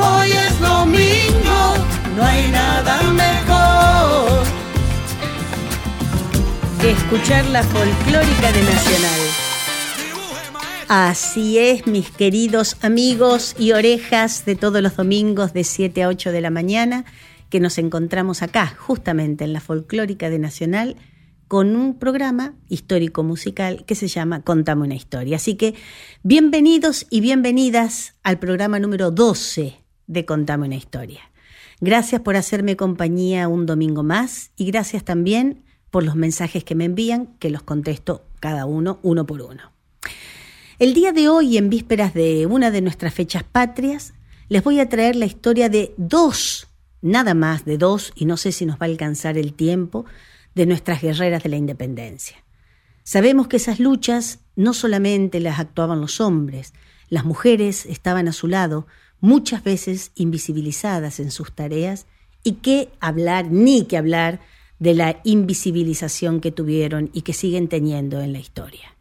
hoy es domingo. No hay nada mejor. Que escuchar la folclórica de Nacional. Así es, mis queridos amigos y orejas de todos los domingos de 7 a 8 de la mañana, que nos encontramos acá, justamente en la folclórica de Nacional, con un programa histórico musical que se llama Contame una historia. Así que bienvenidos y bienvenidas al programa número 12 de Contame una historia. Gracias por hacerme compañía un domingo más y gracias también por los mensajes que me envían, que los contesto cada uno, uno por uno. El día de hoy, en vísperas de una de nuestras fechas patrias, les voy a traer la historia de dos, nada más de dos, y no sé si nos va a alcanzar el tiempo, de nuestras guerreras de la independencia. Sabemos que esas luchas no solamente las actuaban los hombres, las mujeres estaban a su lado, muchas veces invisibilizadas en sus tareas, y qué hablar, ni que hablar, de la invisibilización que tuvieron y que siguen teniendo en la historia.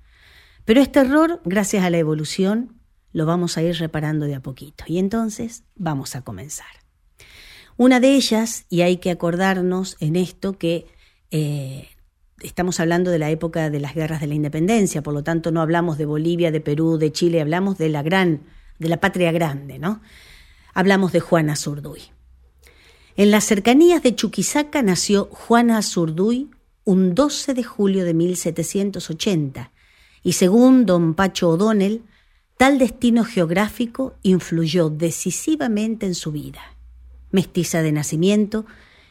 Pero este error, gracias a la evolución, lo vamos a ir reparando de a poquito. Y entonces vamos a comenzar. Una de ellas, y hay que acordarnos en esto que eh, estamos hablando de la época de las guerras de la independencia, por lo tanto no hablamos de Bolivia, de Perú, de Chile, hablamos de la gran, de la patria grande, ¿no? Hablamos de Juana Zurduy. En las cercanías de Chuquisaca nació Juana Zurduy un 12 de julio de 1780 y según don Pacho O'Donnell, tal destino geográfico influyó decisivamente en su vida. Mestiza de nacimiento,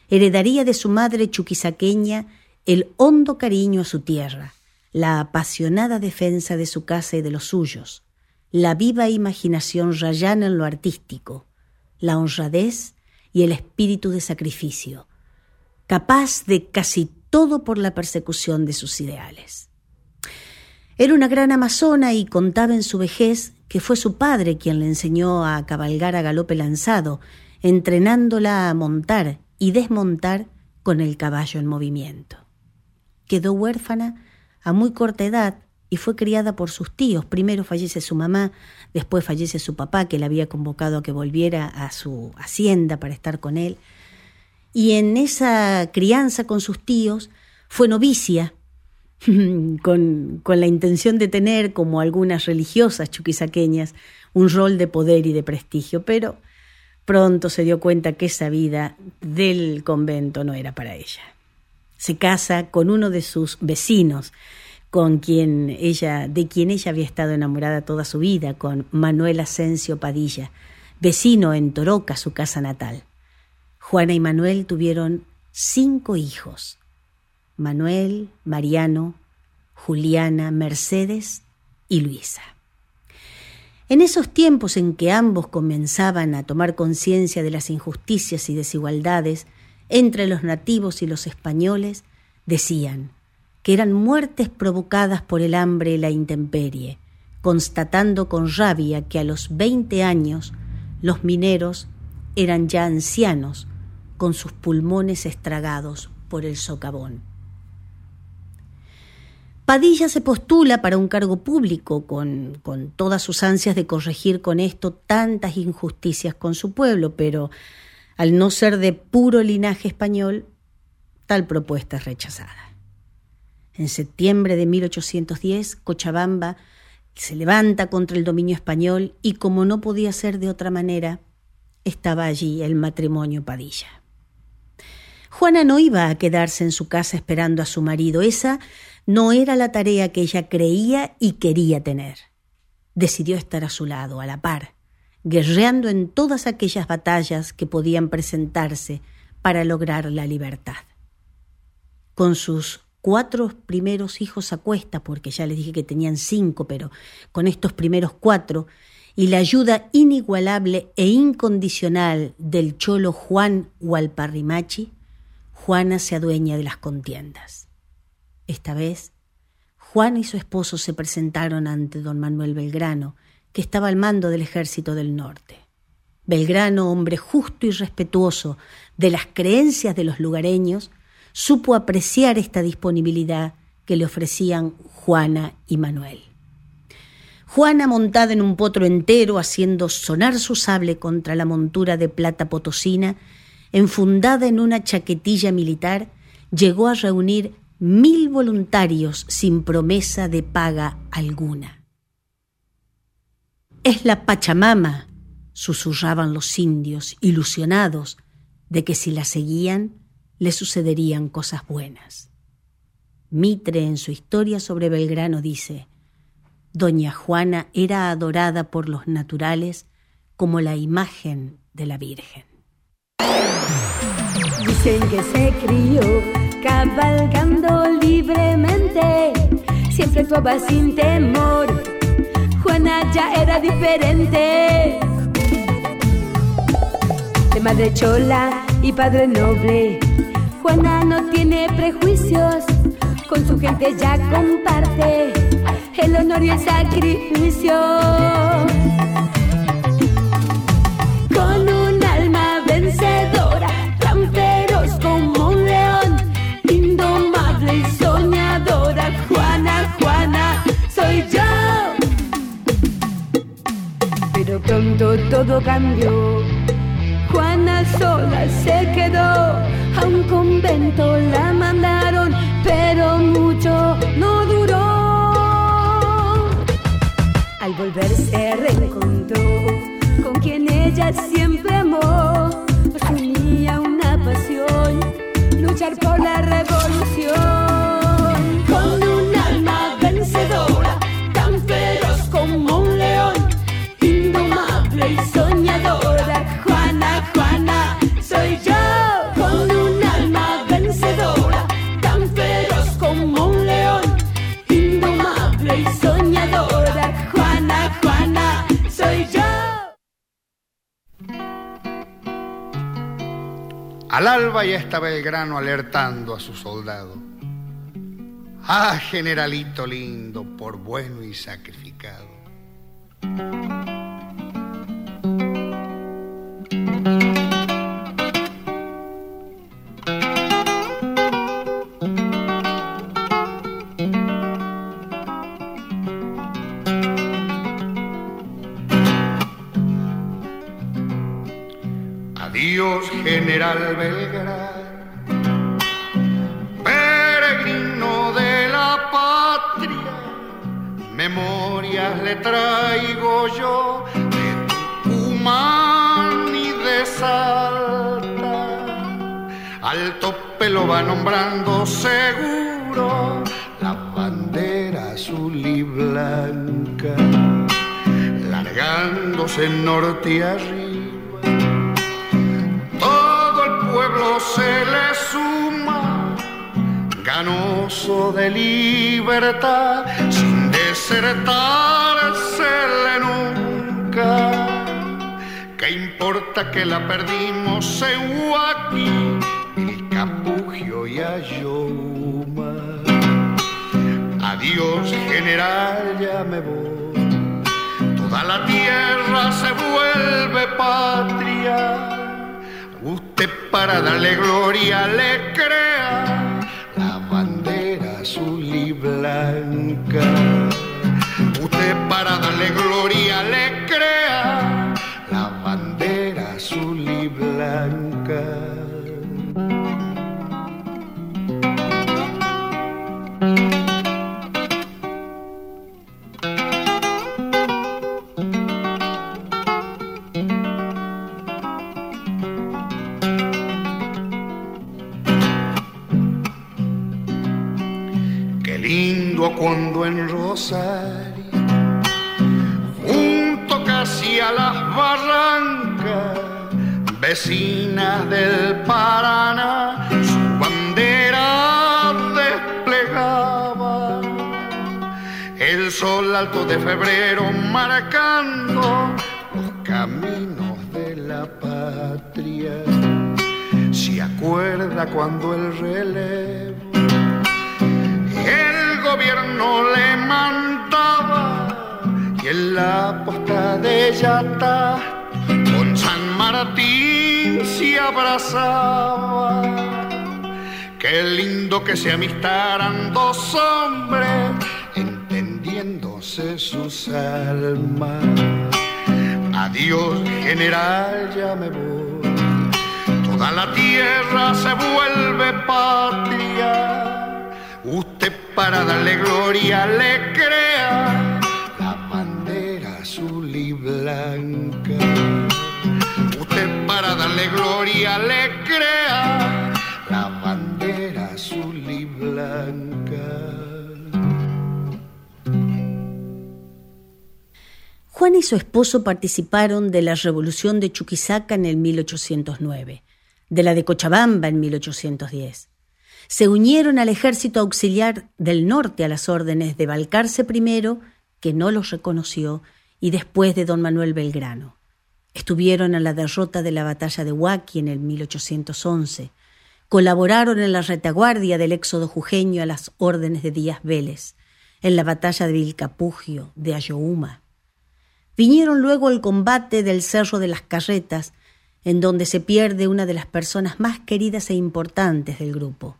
heredaría de su madre chuquisaqueña el hondo cariño a su tierra, la apasionada defensa de su casa y de los suyos, la viva imaginación rayana en lo artístico, la honradez y el espíritu de sacrificio, capaz de casi todo por la persecución de sus ideales. Era una gran amazona y contaba en su vejez que fue su padre quien le enseñó a cabalgar a galope lanzado, entrenándola a montar y desmontar con el caballo en movimiento. Quedó huérfana a muy corta edad y fue criada por sus tíos. Primero fallece su mamá, después fallece su papá, que le había convocado a que volviera a su hacienda para estar con él. Y en esa crianza con sus tíos fue novicia, con, con la intención de tener, como algunas religiosas chuquisaqueñas, un rol de poder y de prestigio, pero pronto se dio cuenta que esa vida del convento no era para ella. Se casa con uno de sus vecinos, con quien ella, de quien ella había estado enamorada toda su vida, con Manuel Asensio Padilla, vecino en Toroca, su casa natal. Juana y Manuel tuvieron cinco hijos: Manuel, Mariano, Juliana, Mercedes y Luisa. En esos tiempos en que ambos comenzaban a tomar conciencia de las injusticias y desigualdades entre los nativos y los españoles, decían que eran muertes provocadas por el hambre y la intemperie, constatando con rabia que a los veinte años los mineros eran ya ancianos con sus pulmones estragados por el socavón. Padilla se postula para un cargo público con, con, todas sus ansias de corregir con esto tantas injusticias con su pueblo, pero al no ser de puro linaje español, tal propuesta es rechazada. En septiembre de 1810, Cochabamba se levanta contra el dominio español y como no podía ser de otra manera, estaba allí el matrimonio Padilla. Juana no iba a quedarse en su casa esperando a su marido, esa no era la tarea que ella creía y quería tener. Decidió estar a su lado, a la par, guerreando en todas aquellas batallas que podían presentarse para lograr la libertad. Con sus cuatro primeros hijos a cuesta, porque ya les dije que tenían cinco, pero con estos primeros cuatro, y la ayuda inigualable e incondicional del cholo Juan Hualparrimachi, Juana se adueña de las contiendas. Esta vez, Juan y su esposo se presentaron ante don Manuel Belgrano, que estaba al mando del ejército del norte. Belgrano, hombre justo y respetuoso de las creencias de los lugareños, supo apreciar esta disponibilidad que le ofrecían Juana y Manuel. Juana montada en un potro entero, haciendo sonar su sable contra la montura de plata potosina, enfundada en una chaquetilla militar, llegó a reunir mil voluntarios sin promesa de paga alguna. Es la Pachamama, susurraban los indios, ilusionados de que si la seguían le sucederían cosas buenas. Mitre en su historia sobre Belgrano dice, Doña Juana era adorada por los naturales como la imagen de la Virgen. Dicen que se crió cabalgando libremente, siempre actuaba sin temor. Juana ya era diferente. De madre chola y padre noble, Juana no tiene prejuicios, con su gente ya comparte el honor y el sacrificio. Con un alma vencedora, tan feroz como un león, indomable y soñadora, Juana, Juana, soy yo. Pero pronto todo cambió. Juana sola se quedó, a un convento la mandaron, pero mucho no duró. Al volver se reencontró con quien ella siempre amó. Unía una pasión, luchar por la alba ya estaba Belgrano alertando a su soldado. Ah, generalito lindo, por bueno y sacrificado. Belgrano, peregrino de la patria, memorias le traigo yo de Tucumán y de Salta. Al tope lo va nombrando seguro la bandera azul y blanca, largándose norte y arriba pueblo se le suma, ganoso de libertad, sin desertársele nunca. ¿Qué importa que la perdimos en Huaki, el Capugio y Ayoma? Adiós, general, ya me voy. Toda la tierra se vuelve patria. Usted para darle gloria le crea la bandera azul y blanca. Usted para darle gloria le crea la bandera azul y blanca. Junto casi a las barrancas, vecinas del Paraná, su bandera desplegaba. El sol alto de febrero marcando los caminos de la patria. Se acuerda cuando el relevo el gobierno le mandaba y en la posta de Yata con San Martín se abrazaba. Qué lindo que se amistaran dos hombres entendiéndose sus almas. Adiós, general, ya me voy. Toda la tierra se vuelve patria. Usted para darle gloria le crea la bandera azul y blanca. Usted para darle gloria le crea la bandera azul y blanca. Juan y su esposo participaron de la revolución de Chuquisaca en el 1809, de la de Cochabamba en 1810. Se unieron al ejército auxiliar del norte a las órdenes de Balcarce I, que no los reconoció, y después de don Manuel Belgrano. Estuvieron en la derrota de la batalla de Huaki en el 1811. Colaboraron en la retaguardia del éxodo jujeño a las órdenes de Díaz Vélez, en la batalla de Vilcapugio, de Ayohuma. Vinieron luego el combate del Cerro de las Carretas, en donde se pierde una de las personas más queridas e importantes del grupo,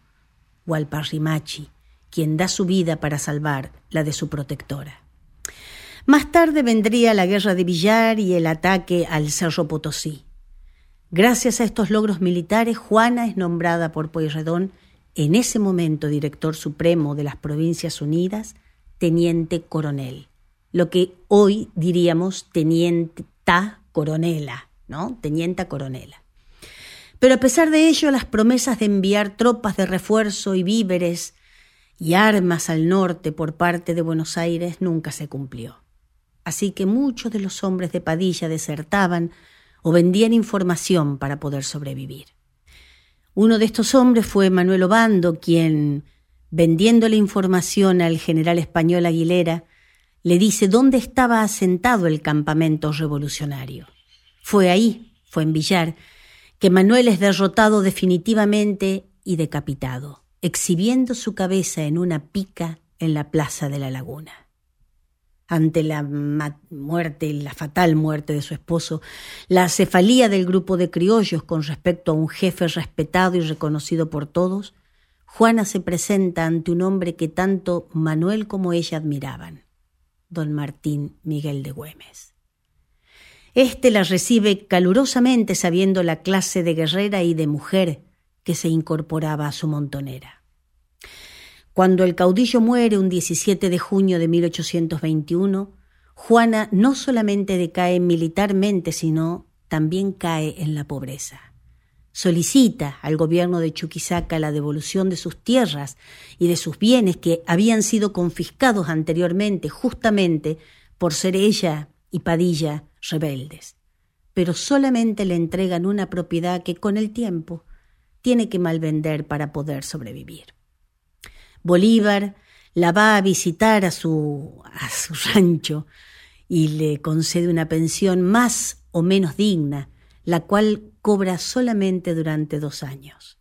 Walparrimachi, quien da su vida para salvar la de su protectora. Más tarde vendría la guerra de Villar y el ataque al Cerro Potosí. Gracias a estos logros militares, Juana es nombrada por Pueyrredón, en ese momento director supremo de las Provincias Unidas, teniente coronel, lo que hoy diríamos tenienta coronela, ¿no? Tenienta coronela. Pero a pesar de ello, las promesas de enviar tropas de refuerzo y víveres y armas al norte por parte de Buenos Aires nunca se cumplió. Así que muchos de los hombres de Padilla desertaban o vendían información para poder sobrevivir. Uno de estos hombres fue Manuel Obando, quien, vendiendo la información al general español Aguilera, le dice dónde estaba asentado el campamento revolucionario. Fue ahí, fue en Villar, que Manuel es derrotado definitivamente y decapitado, exhibiendo su cabeza en una pica en la plaza de la laguna. Ante la muerte, la fatal muerte de su esposo, la cefalía del grupo de criollos con respecto a un jefe respetado y reconocido por todos, Juana se presenta ante un hombre que tanto Manuel como ella admiraban, don Martín Miguel de Güemes. Este la recibe calurosamente sabiendo la clase de guerrera y de mujer que se incorporaba a su montonera. Cuando el caudillo muere un 17 de junio de 1821, Juana no solamente decae militarmente, sino también cae en la pobreza. Solicita al gobierno de Chuquisaca la devolución de sus tierras y de sus bienes que habían sido confiscados anteriormente justamente por ser ella y Padilla rebeldes, pero solamente le entregan una propiedad que con el tiempo tiene que malvender para poder sobrevivir. Bolívar la va a visitar a su, a su rancho y le concede una pensión más o menos digna, la cual cobra solamente durante dos años.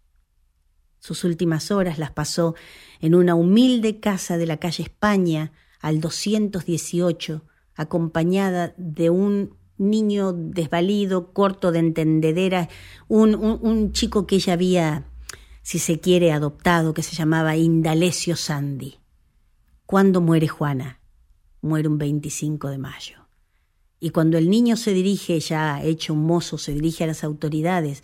Sus últimas horas las pasó en una humilde casa de la calle España al 218, acompañada de un niño desvalido, corto de entendedera, un, un, chico que ella había, si se quiere, adoptado, que se llamaba Indalecio Sandy. ¿Cuándo muere Juana? Muere un 25 de mayo. Y cuando el niño se dirige, ya hecho un mozo, se dirige a las autoridades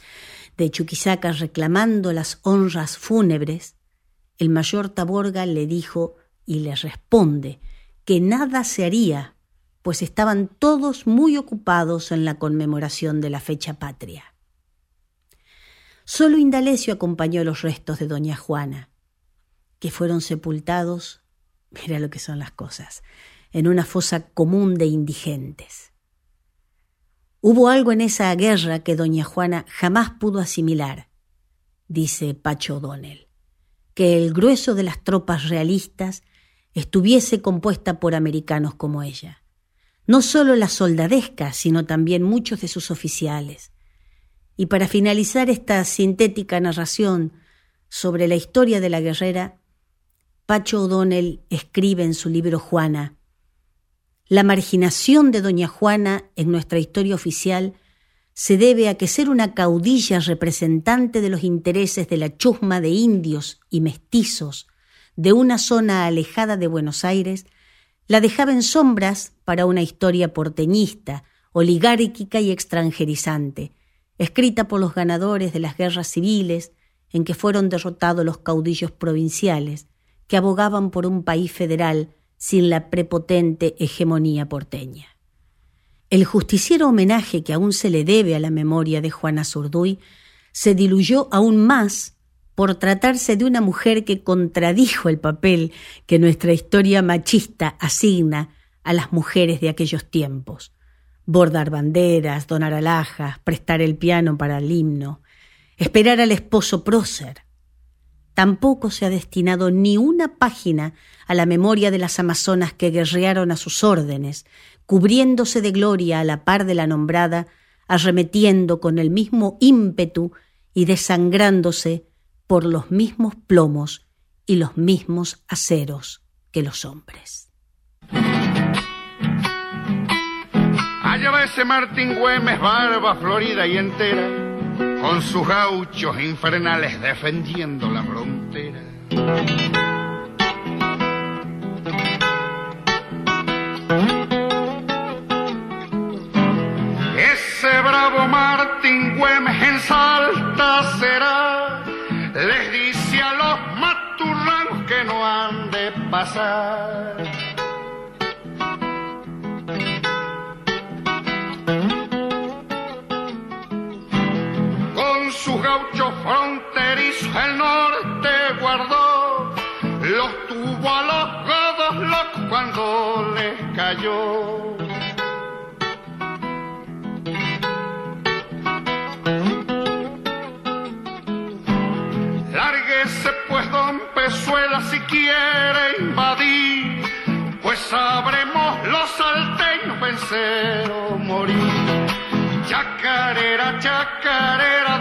de Chuquisaca reclamando las honras fúnebres, el mayor Taborga le dijo y le responde que nada se haría pues estaban todos muy ocupados en la conmemoración de la fecha patria. Solo Indalecio acompañó los restos de doña Juana, que fueron sepultados, mira lo que son las cosas, en una fosa común de indigentes. Hubo algo en esa guerra que doña Juana jamás pudo asimilar, dice Pacho O'Donnell, que el grueso de las tropas realistas estuviese compuesta por americanos como ella. No solo la soldadesca, sino también muchos de sus oficiales. Y para finalizar esta sintética narración sobre la historia de la guerrera, Pacho O'Donnell escribe en su libro Juana, La marginación de Doña Juana en nuestra historia oficial se debe a que ser una caudilla representante de los intereses de la chusma de indios y mestizos de una zona alejada de Buenos Aires, la dejaba en sombras para una historia porteñista, oligárquica y extranjerizante, escrita por los ganadores de las guerras civiles en que fueron derrotados los caudillos provinciales, que abogaban por un país federal sin la prepotente hegemonía porteña. El justiciero homenaje que aún se le debe a la memoria de Juana Zurduy se diluyó aún más por tratarse de una mujer que contradijo el papel que nuestra historia machista asigna a las mujeres de aquellos tiempos. Bordar banderas, donar alhajas, prestar el piano para el himno, esperar al esposo prócer. Tampoco se ha destinado ni una página a la memoria de las amazonas que guerrearon a sus órdenes, cubriéndose de gloria a la par de la nombrada, arremetiendo con el mismo ímpetu y desangrándose por los mismos plomos y los mismos aceros que los hombres. Allá ese Martín Güemes, barba florida y entera, con sus gauchos infernales defendiendo la frontera. Ese bravo Martín Güemes en Salta será, les dice a los maturranos que no han de pasar. Con sus gauchos fronterizos el norte guardó, los tuvo a los godos locos cuando les cayó. Don Pezuela si quiere invadir, pues sabremos los salteños vencer o morir. Chacarera, chacarera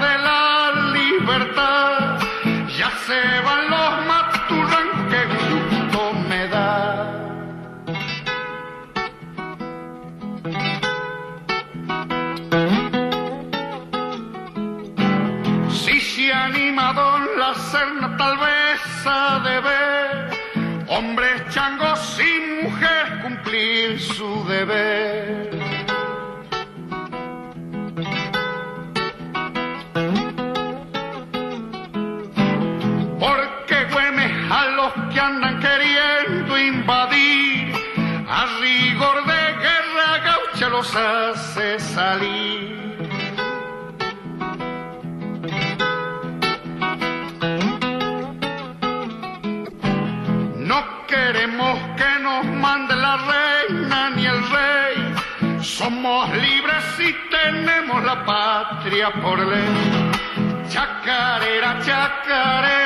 hace salir. No queremos que nos mande la reina ni el rey. Somos libres y tenemos la patria por ley. Chacarera, chacarera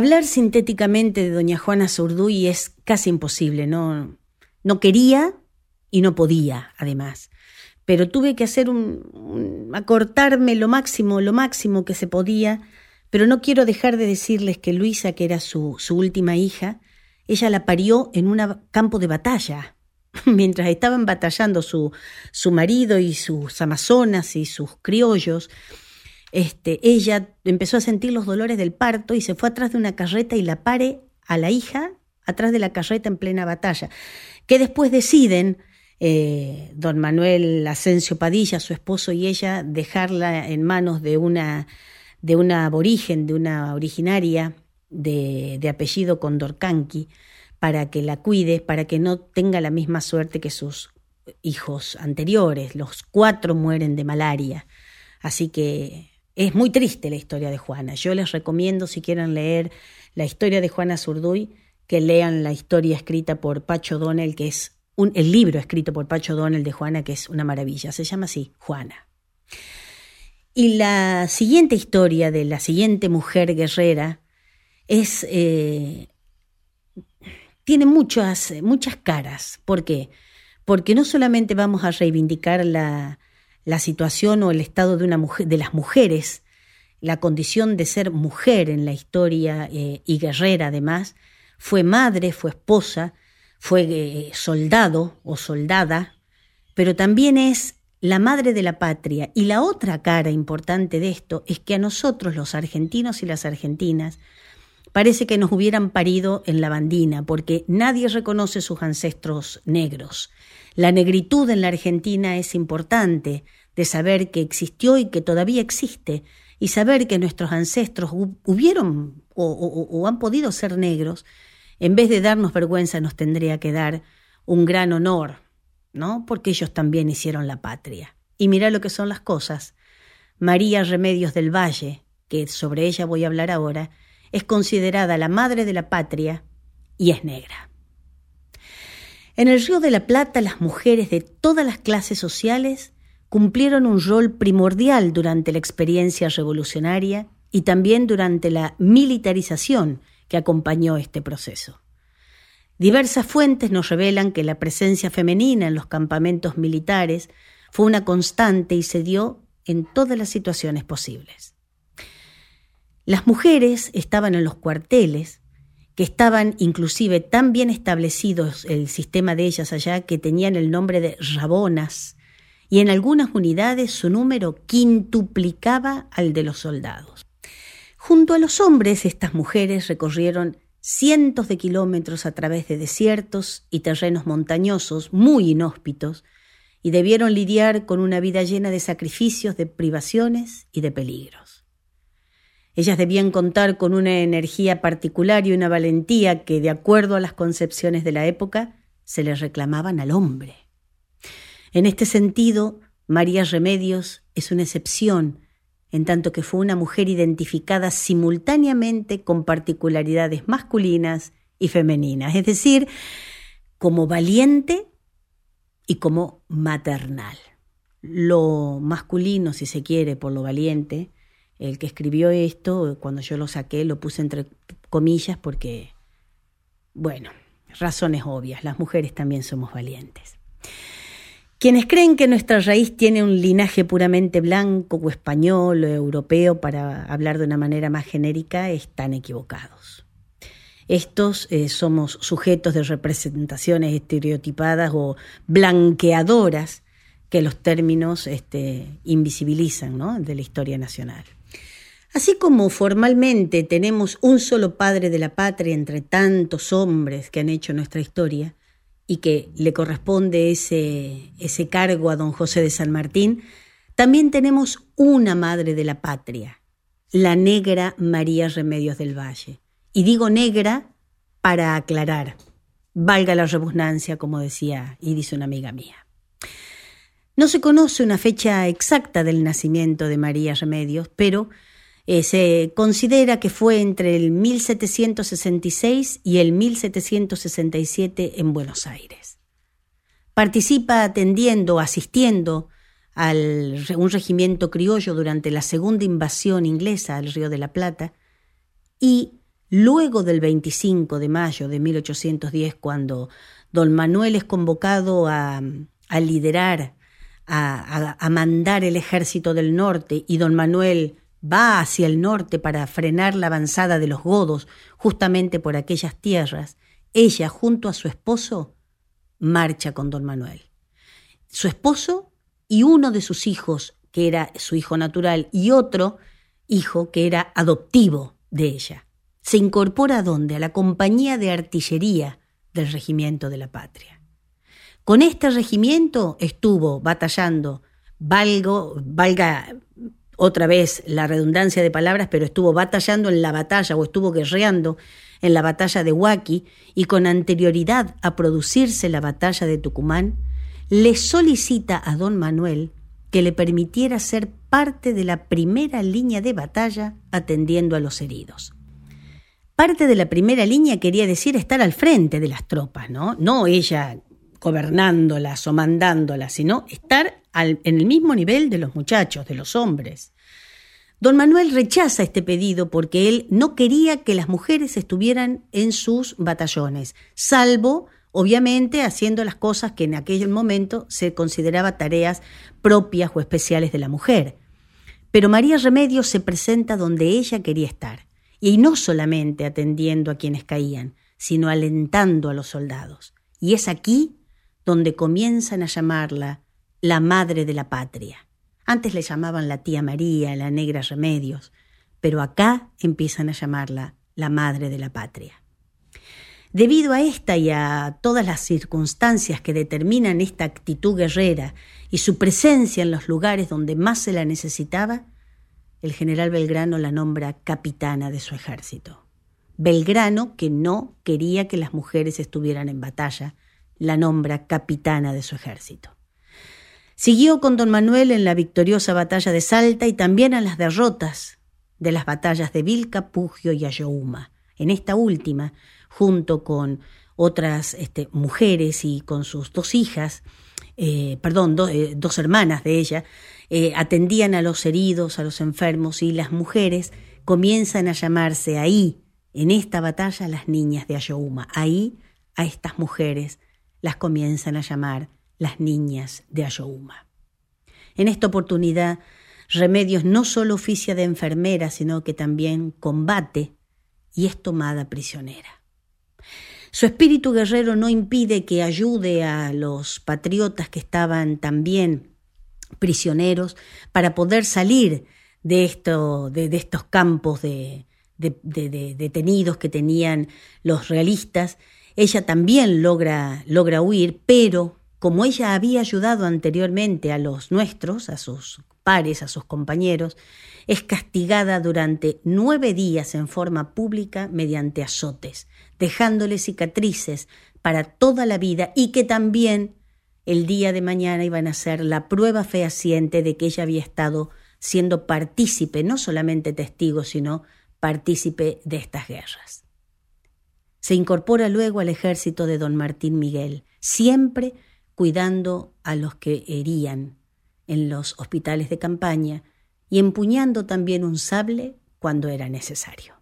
Hablar sintéticamente de doña Juana Zurduy es casi imposible, no, no quería y no podía, además. Pero tuve que hacer un, acortarme lo máximo, lo máximo que se podía, pero no quiero dejar de decirles que Luisa, que era su, su última hija, ella la parió en un campo de batalla. Mientras estaban batallando su, su marido y sus amazonas y sus criollos, este, ella empezó a sentir los dolores del parto y se fue atrás de una carreta y la pare a la hija atrás de la carreta en plena batalla, que después deciden eh, don Manuel Asensio Padilla, su esposo y ella, dejarla en manos de una, de una aborigen, de una originaria de, de apellido Condorcanqui, para que la cuide, para que no tenga la misma suerte que sus hijos anteriores. Los cuatro mueren de malaria. Así que es muy triste la historia de Juana. Yo les recomiendo, si quieren leer la historia de Juana Zurduy, que lean la historia escrita por Pacho Donnell, que es un, el libro escrito por Pacho Donnell de Juana, que es una maravilla. Se llama así, Juana. Y la siguiente historia de la siguiente mujer guerrera es eh, tiene muchas, muchas caras. ¿Por qué? Porque no solamente vamos a reivindicar la, la situación o el estado de, una mujer, de las mujeres, la condición de ser mujer en la historia eh, y guerrera además, fue madre, fue esposa, fue eh, soldado o soldada, pero también es la madre de la patria. Y la otra cara importante de esto es que a nosotros, los argentinos y las argentinas, parece que nos hubieran parido en la bandina, porque nadie reconoce sus ancestros negros. La negritud en la Argentina es importante de saber que existió y que todavía existe, y saber que nuestros ancestros hubieron o, han podido ser negros, en vez de darnos vergüenza nos tendría que dar un gran honor, ¿no? Porque ellos también hicieron la patria. Y mira lo que son las cosas. María Remedios del Valle, que sobre ella voy a hablar ahora, es considerada la madre de la patria y es negra. En el Río de la Plata las mujeres de todas las clases sociales cumplieron un rol primordial durante la experiencia revolucionaria y también durante la militarización que acompañó este proceso. Diversas fuentes nos revelan que la presencia femenina en los campamentos militares fue una constante y se dio en todas las situaciones posibles. Las mujeres estaban en los cuarteles, que estaban inclusive tan bien establecidos el sistema de ellas allá que tenían el nombre de rabonas, y en algunas unidades su número quintuplicaba al de los soldados. Junto a los hombres, estas mujeres recorrieron cientos de kilómetros a través de desiertos y terrenos montañosos muy inhóspitos y debieron lidiar con una vida llena de sacrificios, de privaciones y de peligros. Ellas debían contar con una energía particular y una valentía que, de acuerdo a las concepciones de la época, se les reclamaban al hombre. En este sentido, María Remedios es una excepción, en tanto que fue una mujer identificada simultáneamente con particularidades masculinas y femeninas, es decir, como valiente y como maternal. Lo masculino, si se quiere, por lo valiente, el que escribió esto, cuando yo lo saqué, lo puse entre comillas porque, bueno, razones obvias, las mujeres también somos valientes. Quienes creen que nuestra raíz tiene un linaje puramente blanco o español o europeo, para hablar de una manera más genérica, están equivocados. Estos eh, somos sujetos de representaciones estereotipadas o blanqueadoras que los términos este, invisibilizan de la historia nacional. Así como formalmente tenemos un solo padre de la patria entre tantos hombres que han hecho nuestra historia y que le corresponde ese, ese cargo a don José de San Martín, también tenemos una madre de la patria, la negra María Remedios del Valle. Y digo negra para aclarar, valga la repugnancia, como decía y dice una amiga mía. No se conoce una fecha exacta del nacimiento de María Remedios, pero eh, se considera que fue entre el 1766 y el 1767 en Buenos Aires. Participa atendiendo, asistiendo a un regimiento criollo durante la segunda invasión inglesa al Río de la Plata y luego del 25 de mayo de 1810, cuando don Manuel es convocado a, liderar, a mandar el ejército del norte y don Manuel va hacia el norte para frenar la avanzada de los godos justamente por aquellas tierras, ella junto a su esposo marcha con don Manuel. Su esposo y uno de sus hijos, que era su hijo natural, y otro hijo que era adoptivo de ella. Se incorpora a dónde? A la compañía de artillería del regimiento de la patria. Con este regimiento estuvo batallando, valgo, valga otra vez la redundancia de palabras, pero estuvo batallando en la batalla o estuvo guerreando en la batalla de Huaki y con anterioridad a producirse la batalla de Tucumán, le solicita a don Manuel que le permitiera ser parte de la primera línea de batalla atendiendo a los heridos. Parte de la primera línea quería decir estar al frente de las tropas, ¿no? No ella gobernándolas o mandándolas, sino estar en el mismo nivel de los muchachos, de los hombres. Don Manuel rechaza este pedido porque él no quería que las mujeres estuvieran en sus batallones, salvo, obviamente, haciendo las cosas que en aquel momento se consideraba tareas propias o especiales de la mujer. Pero María Remedios se presenta donde ella quería estar, y no solamente atendiendo a quienes caían, sino alentando a los soldados. Y es aquí donde comienzan a llamarla la madre de la patria. Antes le llamaban la tía María, la negra Remedios, pero acá empiezan a llamarla la madre de la patria. Debido a esta y a todas las circunstancias que determinan esta actitud guerrera y su presencia en los lugares donde más se la necesitaba, el general Belgrano la nombra capitana de su ejército. Belgrano, que no quería que las mujeres estuvieran en batalla, la nombra capitana de su ejército. Siguió con don Manuel en la victoriosa batalla de Salta y también a las derrotas de las batallas de Vilca, Pugio y Ayohuma. En esta última, junto con otras este, mujeres y con sus dos hijas, eh, perdón, eh, dos hermanas de ella, eh, atendían a los heridos, a los enfermos y las mujeres comienzan a llamarse ahí, en esta batalla, las niñas de Ayohuma. Ahí a estas mujeres las comienzan a llamar las niñas de Ayohuma. En esta oportunidad, Remedios no solo oficia de enfermera, sino que también combate y es tomada prisionera. Su espíritu guerrero no impide que ayude a los patriotas que estaban también prisioneros para poder salir de, esto, de, estos campos de, de, detenidos que tenían los realistas. Ella también logra, logra huir, pero como ella había ayudado anteriormente a los nuestros, a sus pares, a sus compañeros, es castigada durante nueve días en forma pública mediante azotes, dejándole cicatrices para toda la vida y que también el día de mañana iban a ser la prueba fehaciente de que ella había estado siendo partícipe, no solamente testigo, sino partícipe de estas guerras. Se incorpora luego al ejército de don Martín Miguel, siempre cuidando a los que herían en los hospitales de campaña y empuñando también un sable cuando era necesario.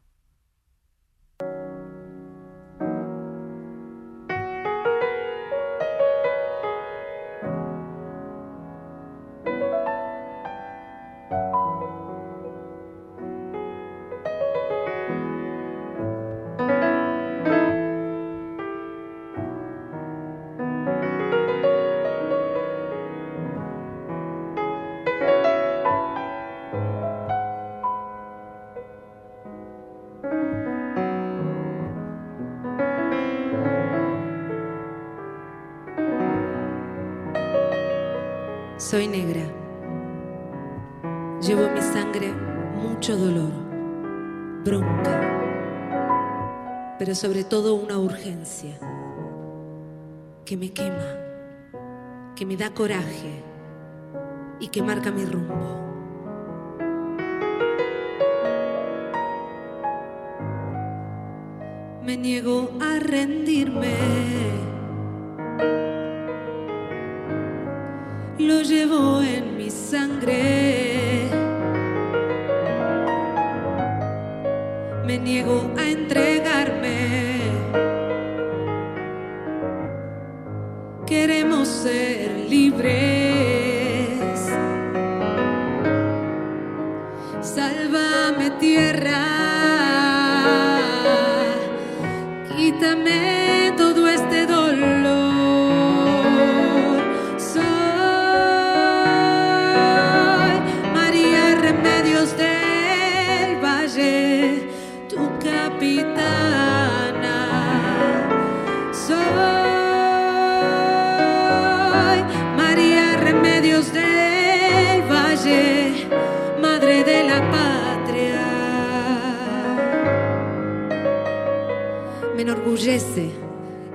Sobre todo una urgencia que me quema, que me da coraje y que marca mi rumbo. Me niego a rendirme. Lo llevo en mi sangre. Me niego a entregarme. Ser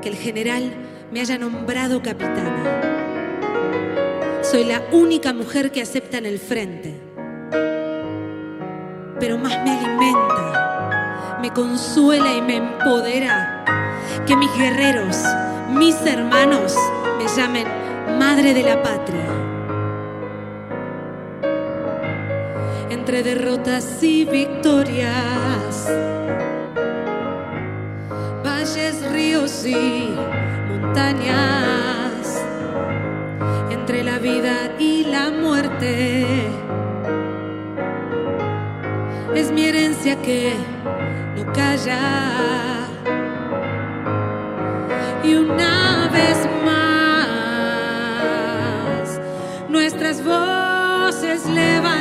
que el general me haya nombrado capitana. Soy la única mujer que acepta en el frente. Pero más me alimenta, me consuela y me empodera que mis guerreros, mis hermanos, me llamen madre de la patria. Entre derrotas y victorias ríos y montañas, entre la vida y la muerte. Es mi herencia que no calla. Y una vez más, nuestras voces levantar.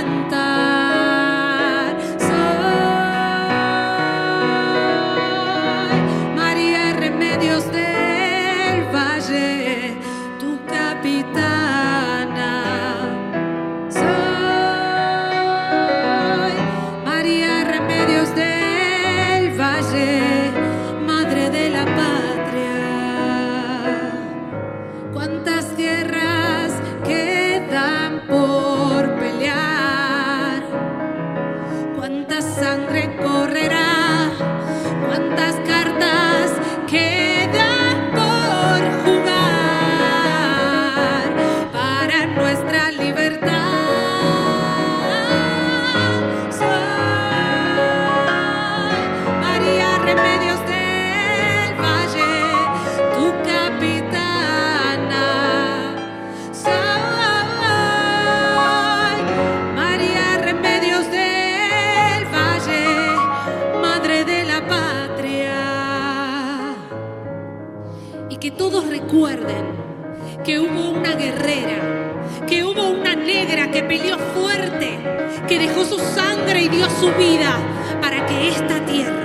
Dejó su sangre y dio su vida para que esta tierra,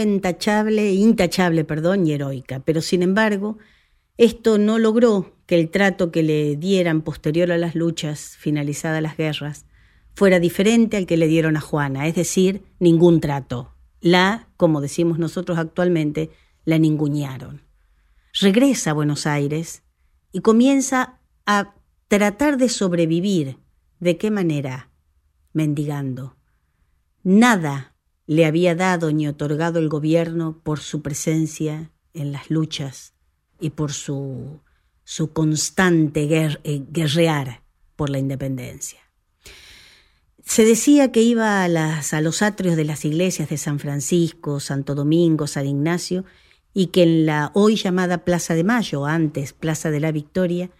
intachable, intachable perdón, y heroica, pero sin embargo, esto no logró que el trato que le dieran posterior a las luchas, finalizadas las guerras, fuera diferente al que le dieron a Juana, es decir, ningún trato. La, como decimos nosotros actualmente, la ningunearon. Regresa a Buenos Aires y comienza a tratar de sobrevivir. ¿De qué manera? Mendigando. Nada le había dado ni otorgado el gobierno por su presencia en las luchas y por su, su constante eh, guerrear por la independencia. Se decía que iba a, las, a los atrios de las iglesias de San Francisco, Santo Domingo, San Ignacio, y que en la hoy llamada Plaza de Mayo, antes Plaza de la Victoria,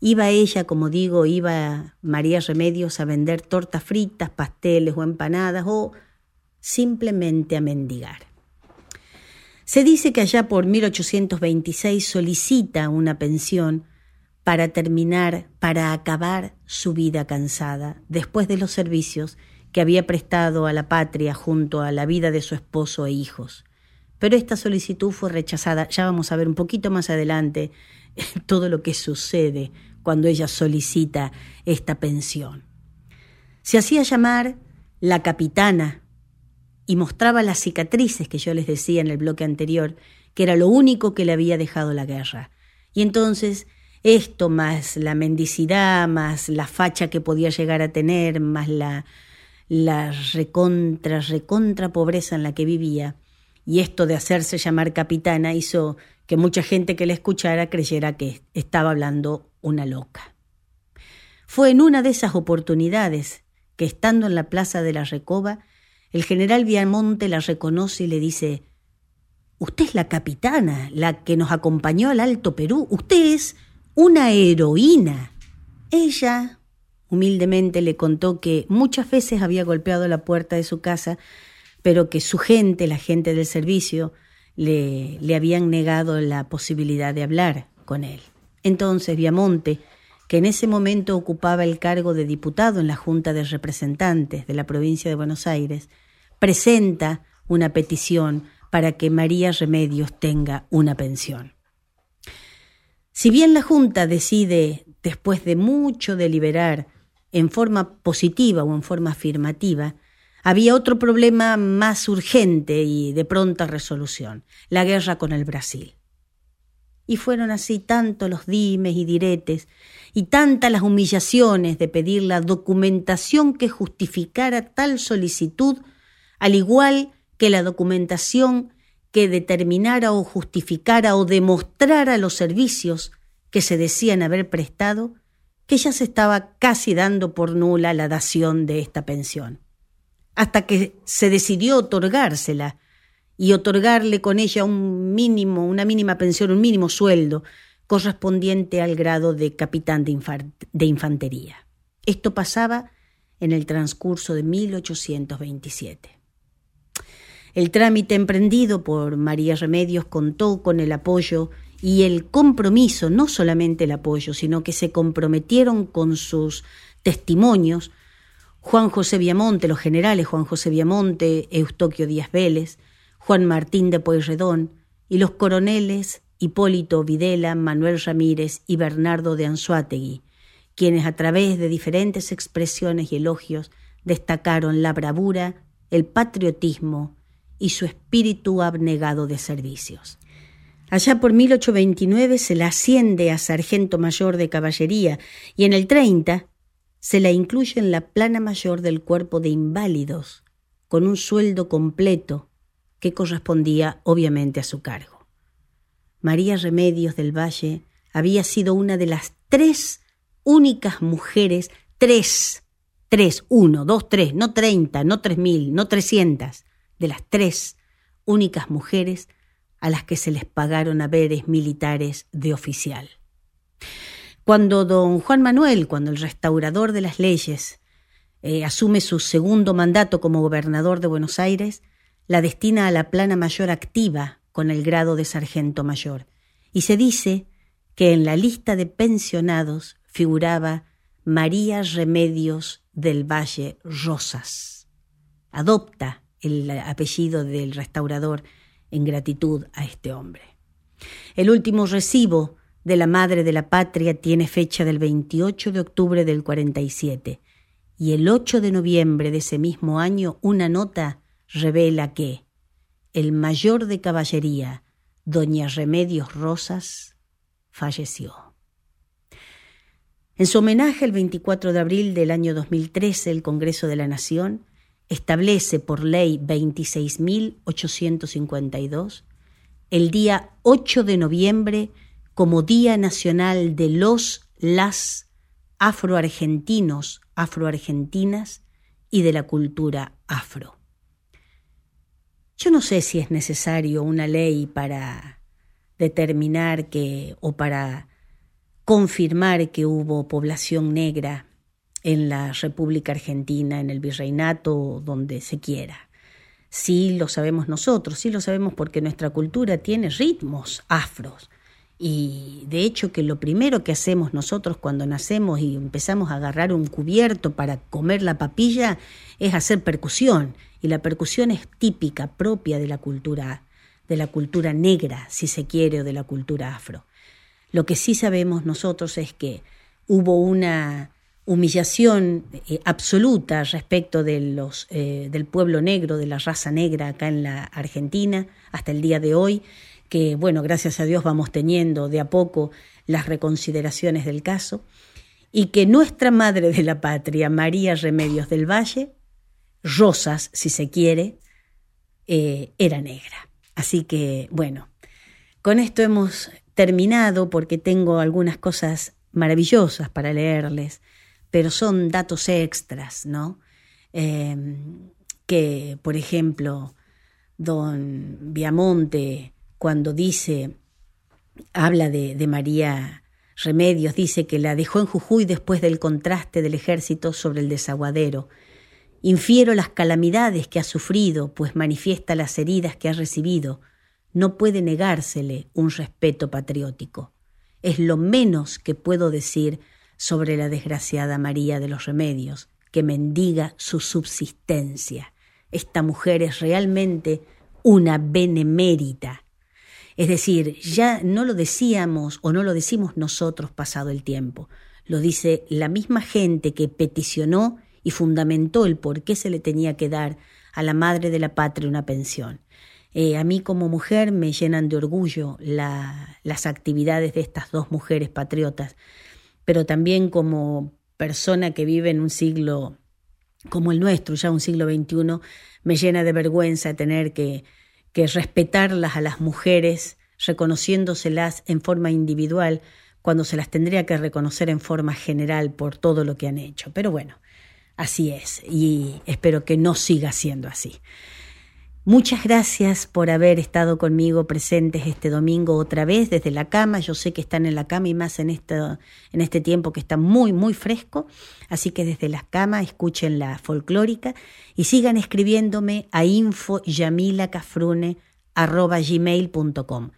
iba ella, como digo, iba María Remedios a vender tortas fritas, pasteles o empanadas o simplemente a mendigar. Se dice que allá por 1826 solicita una pensión para terminar, para acabar su vida cansada, después de los servicios que había prestado a la patria junto a la vida de su esposo e hijos. Pero esta solicitud fue rechazada. Ya vamos a ver un poquito más adelante todo lo que sucede cuando ella solicita esta pensión. Se hacía llamar la capitana y mostraba las cicatrices que yo les decía en el bloque anterior, que era lo único que le había dejado la guerra. Y entonces esto, más la mendicidad, más la facha que podía llegar a tener, más la, la recontra, recontra pobreza en la que vivía, y esto de hacerse llamar capitana hizo que mucha gente que la escuchara creyera que estaba hablando una loca. Fue en una de esas oportunidades que estando en la plaza de la Recoba, el general Viamonte la reconoce y le dice, Usted es la capitana, la que nos acompañó al Alto Perú. Usted es una heroína. Ella humildemente le contó que muchas veces había golpeado la puerta de su casa, pero que su gente, la gente del servicio, le, le habían negado la posibilidad de hablar con él. Entonces Viamonte, que en ese momento ocupaba el cargo de diputado en la Junta de Representantes de la provincia de Buenos Aires, presenta una petición para que María Remedios tenga una pensión. Si bien la Junta decide, después de mucho deliberar, en forma positiva o en forma afirmativa, había otro problema más urgente y de pronta resolución, la guerra con el Brasil. Y fueron así tanto los dimes y diretes y tantas las humillaciones de pedir la documentación que justificara tal solicitud, al igual que la documentación que determinara o justificara o demostrara los servicios que se decían haber prestado, que ya se estaba casi dando por nula la dación de esta pensión, hasta que se decidió otorgársela y otorgarle con ella un mínimo, una mínima pensión, un mínimo sueldo correspondiente al grado de capitán de, de infantería. Esto pasaba en el transcurso de 1827. El trámite emprendido por María Remedios contó con el apoyo y el compromiso, no solamente el apoyo, sino que se comprometieron con sus testimonios Juan José Viamonte, los generales Juan José Viamonte, Eustoquio Díaz Vélez, Juan Martín de Pueyrredón y los coroneles Hipólito Videla, Manuel Ramírez y Bernardo de Anzuategui, quienes a través de diferentes expresiones y elogios destacaron la bravura, el patriotismo y su espíritu abnegado de servicios. Allá por 1829 se la asciende a sargento mayor de caballería y en el 30 se la incluye en la plana mayor del cuerpo de inválidos, con un sueldo completo que correspondía obviamente a su cargo. María Remedios del Valle había sido una de las tres únicas mujeres, tres, tres, uno, dos, tres, no treinta, no tres mil, no trescientas, de las tres únicas mujeres a las que se les pagaron haberes militares de oficial. Cuando don Juan Manuel, cuando el restaurador de las leyes, eh, asume su segundo mandato como gobernador de Buenos Aires, la destina a la plana mayor activa con el grado de sargento mayor. Y se dice que en la lista de pensionados figuraba María Remedios del Valle Rosas. Adopta el apellido del restaurador en gratitud a este hombre. El último recibo de la Madre de la Patria tiene fecha del 28 de octubre del 47 y el 8 de noviembre de ese mismo año una nota revela que el mayor de caballería, doña Remedios Rosas, falleció. En su homenaje el 24 de abril del año 2013, el Congreso de la Nación establece por ley 26.852 el día 8 de noviembre como Día Nacional de los, las afroargentinos, afroargentinas y de la cultura afro. Yo no sé si es necesario una ley para determinar que o para confirmar que hubo población negra en la República Argentina, en el virreinato, donde se quiera. Sí lo sabemos nosotros, sí lo sabemos porque nuestra cultura tiene ritmos afros. Y de hecho que lo primero que hacemos nosotros cuando nacemos y empezamos a agarrar un cubierto para comer la papilla es hacer percusión. Y la percusión es típica, propia de la cultura, de la cultura negra, si se quiere, o de la cultura afro. Lo que sí sabemos nosotros es que hubo una humillación eh, absoluta respecto eh, del pueblo negro, de la raza negra acá en la Argentina, hasta el día de hoy, que, bueno, gracias a Dios vamos teniendo de a poco las reconsideraciones del caso, y que nuestra madre de la patria, María Remedios del Valle, Rosas, si se quiere, eh, era negra. Así que, bueno, con esto hemos terminado porque tengo algunas cosas maravillosas para leerles, pero son datos extras, ¿no? Em, que, por ejemplo, don Viamonte, cuando dice, habla de, de María Remedios, dice que la dejó en Jujuy después del contraste del ejército sobre el desaguadero. Infiero las calamidades que ha sufrido, pues manifiesta las heridas que ha recibido no puede negársele un respeto patriótico. Es lo menos que puedo decir sobre la desgraciada María de los Remedios, que mendiga su subsistencia. Esta mujer es realmente una benemérita. Es decir, ya no lo decíamos o no lo decimos nosotros pasado el tiempo, lo dice la misma gente que peticionó y fundamentó el por qué se le tenía que dar a la madre de la patria una pensión. Eh, a mí como mujer me llenan de orgullo las actividades de estas dos mujeres patriotas, pero también como persona que vive en un siglo como el nuestro, ya un siglo XXI, me llena de vergüenza tener que, que respetarlas a las mujeres, reconociéndoselas en forma individual, cuando se las tendría que reconocer en forma general por todo lo que han hecho. Pero bueno, así es, y espero que no siga siendo así. Muchas gracias por haber estado conmigo presentes este domingo otra vez desde la cama. Yo sé que están en la cama y más en, esto, en este tiempo que está muy, muy fresco. Así que desde la cama escuchen la folclórica y sigan escribiéndome a info.yamilacafrune.gmail.com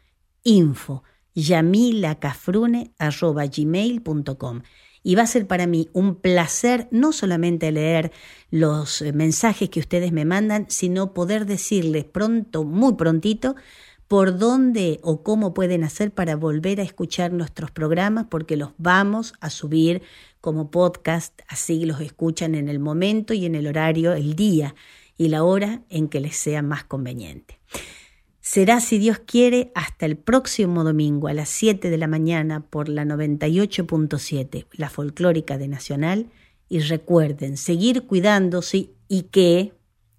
Info yamilacafrune.gmail.com y va a ser para mí un placer no solamente leer los eh, mensajes que ustedes me mandan, sino poder decirles pronto, muy prontito, por dónde o cómo pueden hacer para volver a escuchar nuestros programas, porque los vamos a subir como podcast, así los escuchan en el momento y en el horario, el día y la hora en que les sea más conveniente. Será, si Dios quiere, hasta el próximo domingo a las 7 de la mañana por la 98.7, la folclórica de Nacional. Y recuerden, seguir cuidándose y que,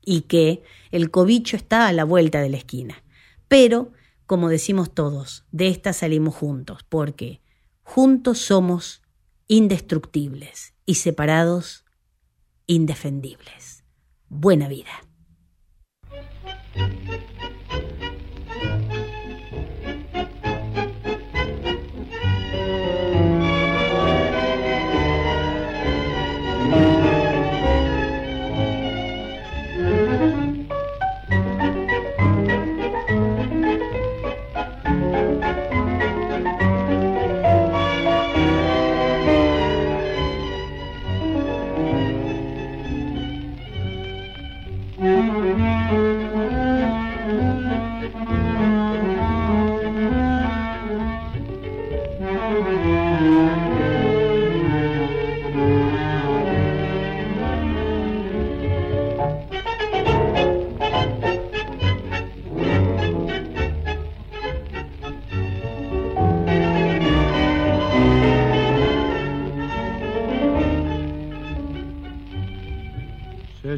y que el cobicho está a la vuelta de la esquina. Pero como decimos todos, de esta salimos juntos, porque juntos somos indestructibles y separados indefendibles. Buena vida.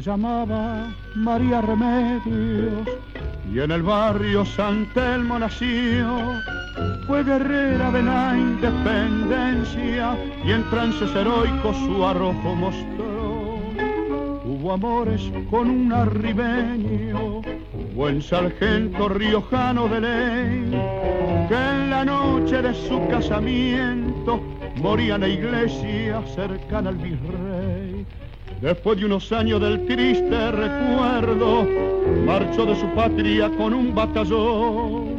Llamaba María Remedios y en el barrio San Telmo nació. Fue guerrera de la independencia y en trances heroicos su arrojo mostró. Hubo amores con un arribeño, buen sargento riojano de ley, que en la noche de su casamiento moría en la iglesia cercana al virrey. Después de unos años del triste recuerdo, marchó de su patria con un batallón.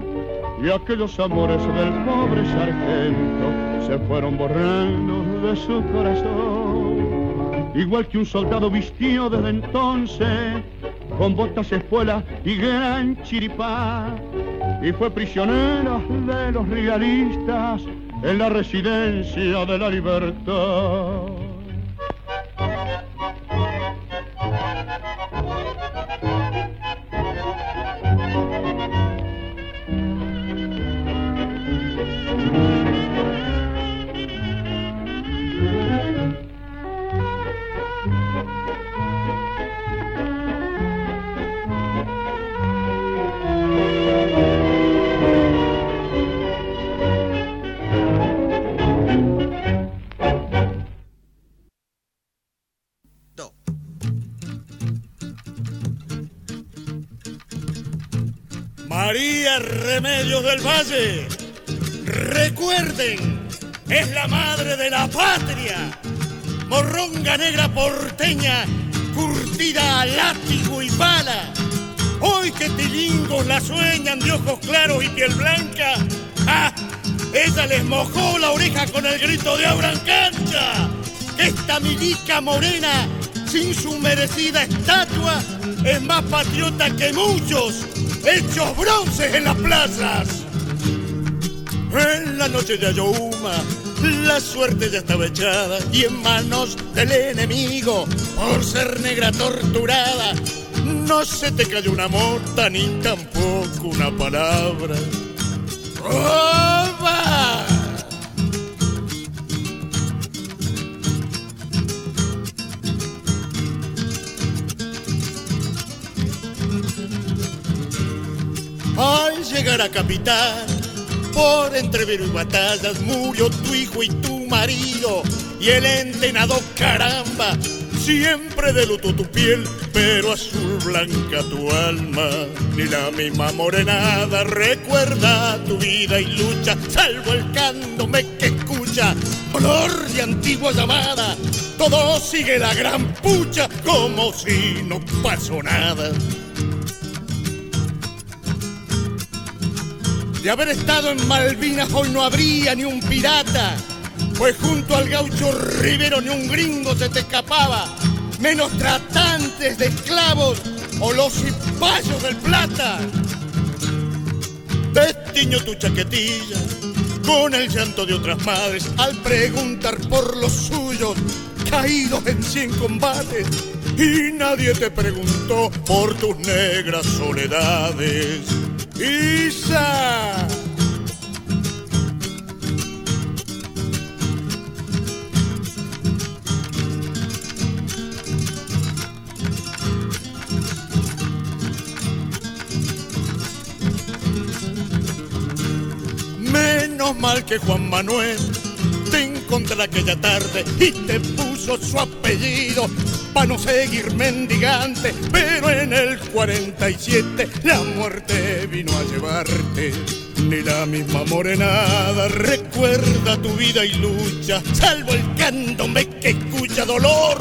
Y aquellos amores del pobre sargento se fueron borrando de su corazón. Igual que un soldado vistió desde entonces, con botas espuelas y gran chiripá. Y fue prisionero de los realistas en la residencia de la libertad. Remedios del Valle, recuerden, es la madre de la patria. Morronga negra porteña, curtida a látigo y bala. Hoy que tilingos la sueñan de ojos claros y piel blanca. ¡Ah! Ella les mojó la oreja con el grito de Cancha. Esta milica morena, sin su merecida estatua, es más patriota que muchos hechos bronces en las plazas. En la noche de Ayohuma, la suerte ya estaba echada y en manos del enemigo, por ser negra torturada, no se te cayó una mota ni tampoco una palabra. ¡Oba! Al llegar a capital, por entrevero y batallas, murió tu hijo y tu marido, y el entenado caramba, siempre de luto tu piel, pero azul blanca tu alma, ni la misma morenada recuerda tu vida y lucha, salvo el cándome que escucha, olor de antigua llamada, todo sigue la gran pucha, como si no pasó nada. De haber estado en Malvinas hoy no habría ni un pirata, pues junto al gaucho Rivero ni un gringo se te escapaba, menos tratantes de esclavos o los cipayos del plata. Destiño tu chaquetilla con el llanto de otras madres al preguntar por los suyos caídos en cien combates y nadie te preguntó por tus negras soledades. Isa. Menos mal que Juan Manuel te encontró aquella tarde y te puso su apellido para no seguir mendigante, pero en el 47 la muerte vino a llevarte. Ni la misma morenada recuerda tu vida y lucha, salvo el candombe que escucha dolor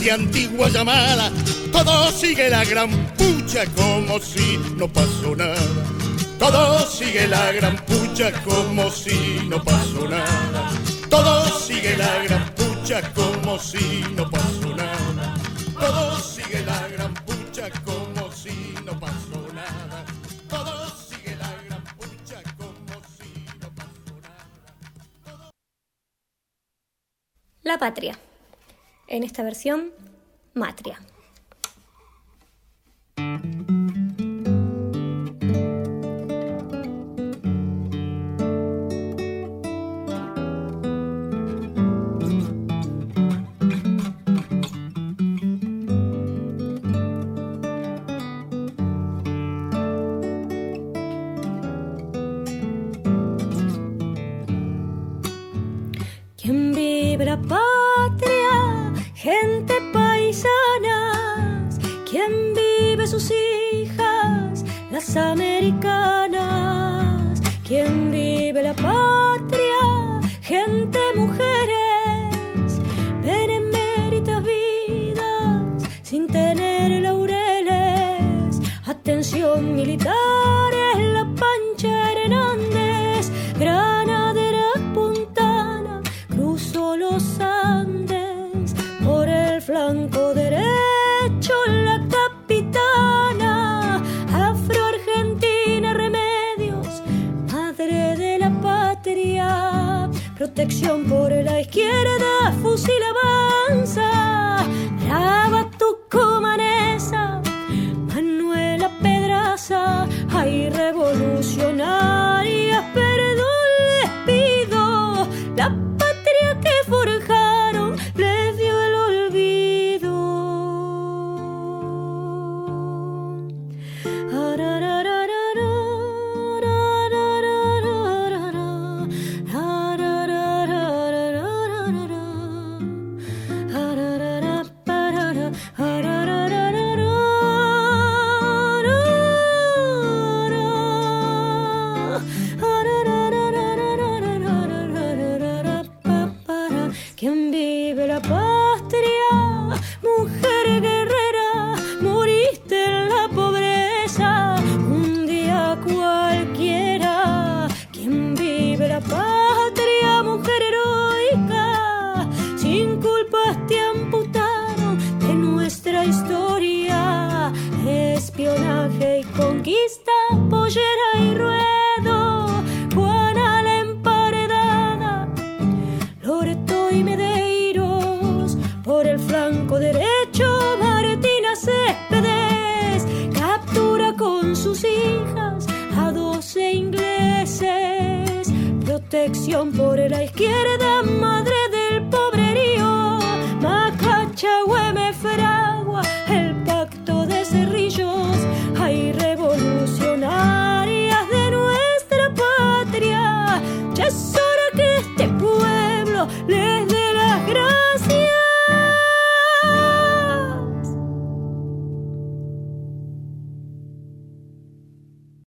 de antigua llamada. Todo sigue la gran pucha como si no pasó nada. Todo sigue la gran pucha como si no pasó nada. Todo sigue la gran pucha como si no pasó nada. Todo sigue la gran pucha como si no pasó nada. Todo sigue la gran pucha como si no pasó nada. La patria. En esta versión, Matria. Americanas. ¿Quién vive la patria? Gente mujeres. Beneméritas vidas sin tener laureles. Atención militares, Protección por